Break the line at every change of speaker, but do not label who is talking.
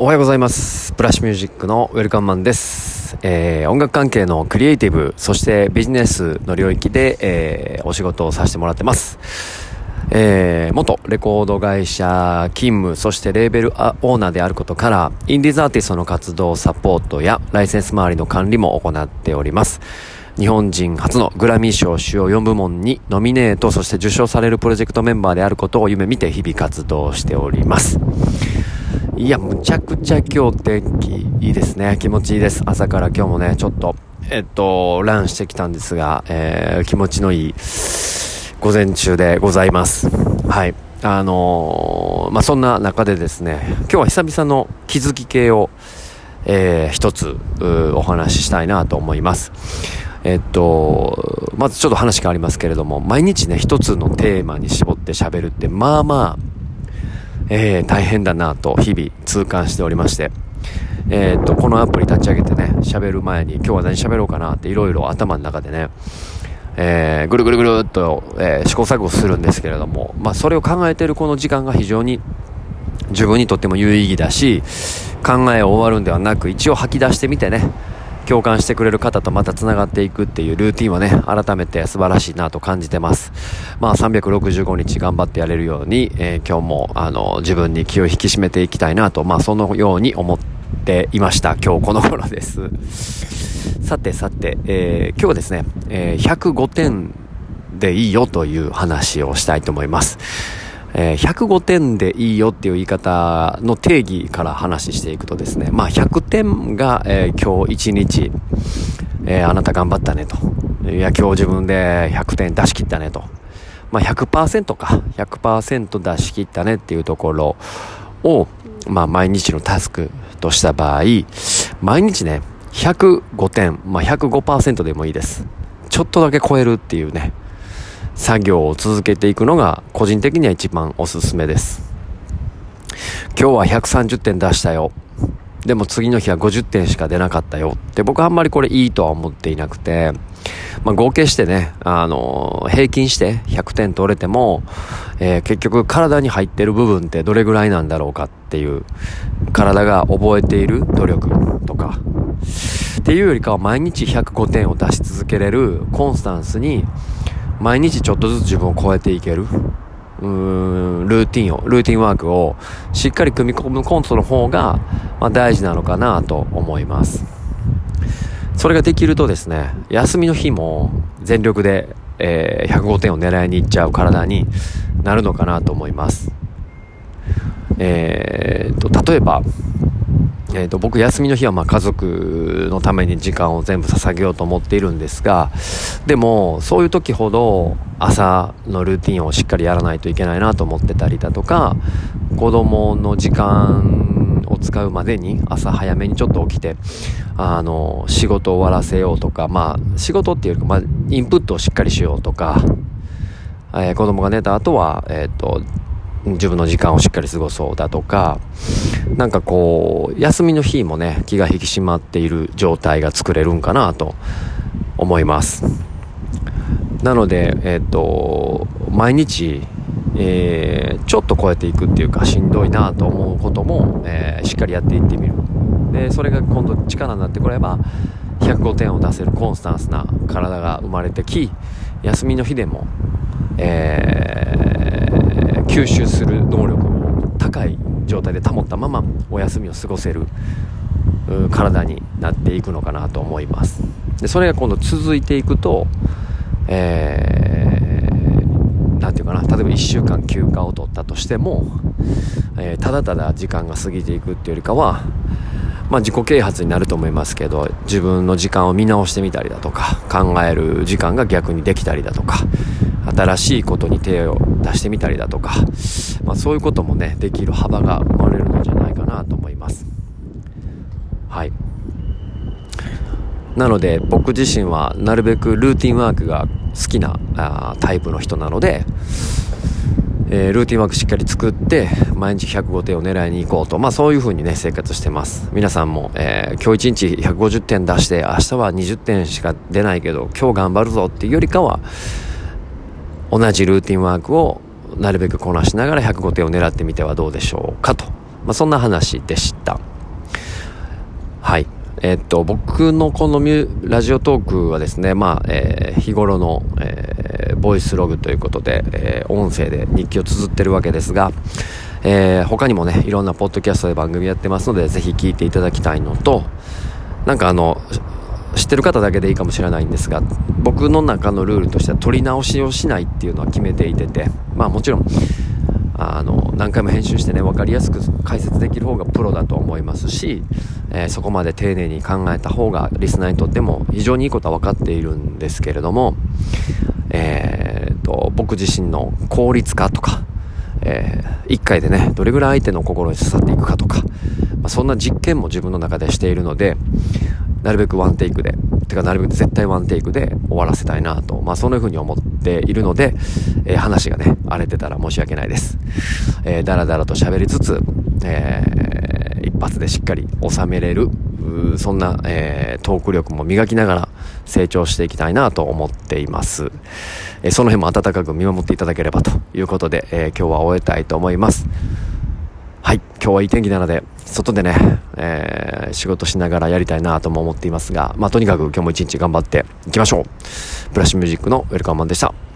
おはようございますブラッシュミュージックのウェルカムマンです、えー、音楽関係のクリエイティブそしてビジネスの領域で、えー、お仕事をさせてもらってますえー、元レコード会社勤務、そしてレーベルオーナーであることから、インディーズアーティストの活動サポートやライセンス周りの管理も行っております。日本人初のグラミー賞主要4部門にノミネート、そして受賞されるプロジェクトメンバーであることを夢見て日々活動しております。いや、むちゃくちゃ今日天気いいですね。気持ちいいです。朝から今日もね、ちょっと、えっと、ランしてきたんですが、えー、気持ちのいい午前中でございます。はい。あのー、まあ、そんな中でですね、今日は久々の気づき系を、えー、一つお話ししたいなと思います。えっと、まずちょっと話変わりますけれども、毎日ね、一つのテーマに絞って喋るって、まあまあ、えー、大変だなと日々痛感しておりまして、えー、っと、このアプリ立ち上げてね、喋る前に今日は何喋ろうかなっていろいろ頭の中でね、えー、ぐるぐるぐるっと、え、試行錯誤するんですけれども、まあ、それを考えてるこの時間が非常に自分にとっても有意義だし、考えを終わるんではなく、一応吐き出してみてね、共感してくれる方とまた繋がっていくっていうルーティンはね、改めて素晴らしいなと感じてます。まあ365日頑張ってやれるように、えー、今日もあの自分に気を引き締めていきたいなと、まあそのように思っていました。今日この頃です。さてさて、えー、今日はですね、えー、105点でいいよという話をしたいと思います。えー、105点でいいよっていう言い方の定義から話していくとですね、まあ100点が、えー、今日一日、えー、あなた頑張ったねと。いや、今日自分で100点出し切ったねと。まあ100%か。100%出し切ったねっていうところを、まあ毎日のタスクとした場合、毎日ね、105点、まあ105%でもいいです。ちょっとだけ超えるっていうね、作業を続けていくのが個人的には一番おすすめです。今日は130点出したよ。でも次の日は50点しか出なかったよって僕はあんまりこれいいとは思っていなくて、まあ、合計してね、あのー、平均して100点取れても、えー、結局体に入ってる部分ってどれぐらいなんだろうかっていう、体が覚えている努力とか、っていうよりかは毎日105点を出し続けれるコンスタンスに毎日ちょっとずつ自分を超えていける？うーん、ルーティンを、ルーティンワークをしっかり組み込むコントの方が、まあ、大事なのかなと思います。それができるとですね、休みの日も全力で、えー、105点を狙いに行っちゃう体になるのかなと思います。えー、と、例えば、えーと、僕休みの日はま家族のために時間を全部捧げようと思っているんですがでもそういう時ほど朝のルーティンをしっかりやらないといけないなと思ってたりだとか子供の時間を使うまでに朝早めにちょっと起きてあの仕事を終わらせようとかまあ仕事っていうよりか、まあ、インプットをしっかりしようとか、えー、子供が寝た後は、えっ、ー、と自分の時間をしっかり過ごそうだとか、なんかこう、休みの日もね、気が引き締まっている状態が作れるんかなと思います。なので、えっ、ー、と、毎日、えー、ちょっと超えていくっていうか、しんどいなと思うことも、えー、しっかりやっていってみる。で、それが今度力になってくれば、105点を出せるコンスタンスな体が生まれてき、休みの日でも、えー、吸収する能力を高い状態で保ったままお休みを過ごせる体になっていくのかなと思います。でそれが今度続いていくとえー、て言うかな例えば1週間休暇を取ったとしても、えー、ただただ時間が過ぎていくっていうよりかはまあ、自己啓発になると思いますけど自分の時間を見直してみたりだとか考える時間が逆にできたりだとか新しいことに手を出してみたりだとか、まあ、そういうこともねできる幅が生まれるのじゃないかなと思いますはいなので僕自身はなるべくルーティンワークが好きなあタイプの人なのでえー、ルーティンワークしっかり作って、毎日105点を狙いに行こうと。まあそういう風にね、生活してます。皆さんも、えー、今日1日150点出して、明日は20点しか出ないけど、今日頑張るぞっていうよりかは、同じルーティンワークをなるべくこなしながら105点を狙ってみてはどうでしょうかと。まあそんな話でした。はいえっと、僕のこのミュラジオトークはですね、まあ、えー、日頃の、えー、ボイスログということで、えー、音声で日記を綴ってるわけですが、えー、他にもね、いろんなポッドキャストで番組やってますので、ぜひ聞いていただきたいのと、なんかあの、知ってる方だけでいいかもしれないんですが、僕の中のルールとしては撮り直しをしないっていうのは決めていてて、まあもちろん、あの、何回も編集してね、分かりやすく解説できる方がプロだと思いますし、えー、そこまで丁寧に考えた方がリスナーにとっても非常にいいことは分かっているんですけれども、えー、と、僕自身の効率化とか、えー、1回でね、どれぐらい相手の心に刺さっていくかとか、まあ、そんな実験も自分の中でしているので、なるべくワンテイクで、てかなるべく絶対ワンテイクで終わらせたいなと、まあそんな風に思っているので、えー、話がね、荒れてたら申し訳ないです。えー、だらだらと喋りつつ、えー、一発でしっかり収めれる、そんな、えー、トーク力も磨きながら成長していきたいなと思っています。えー、その辺も温かく見守っていただければということで、えー、今日は終えたいと思います。はい、今日はいい天気なので、外でね、えー、仕事しながらやりたいなとも思っていますが、まあ、とにかく今日も一日頑張っていきましょう。ブラッシュミュージックのウェルカムマンでした。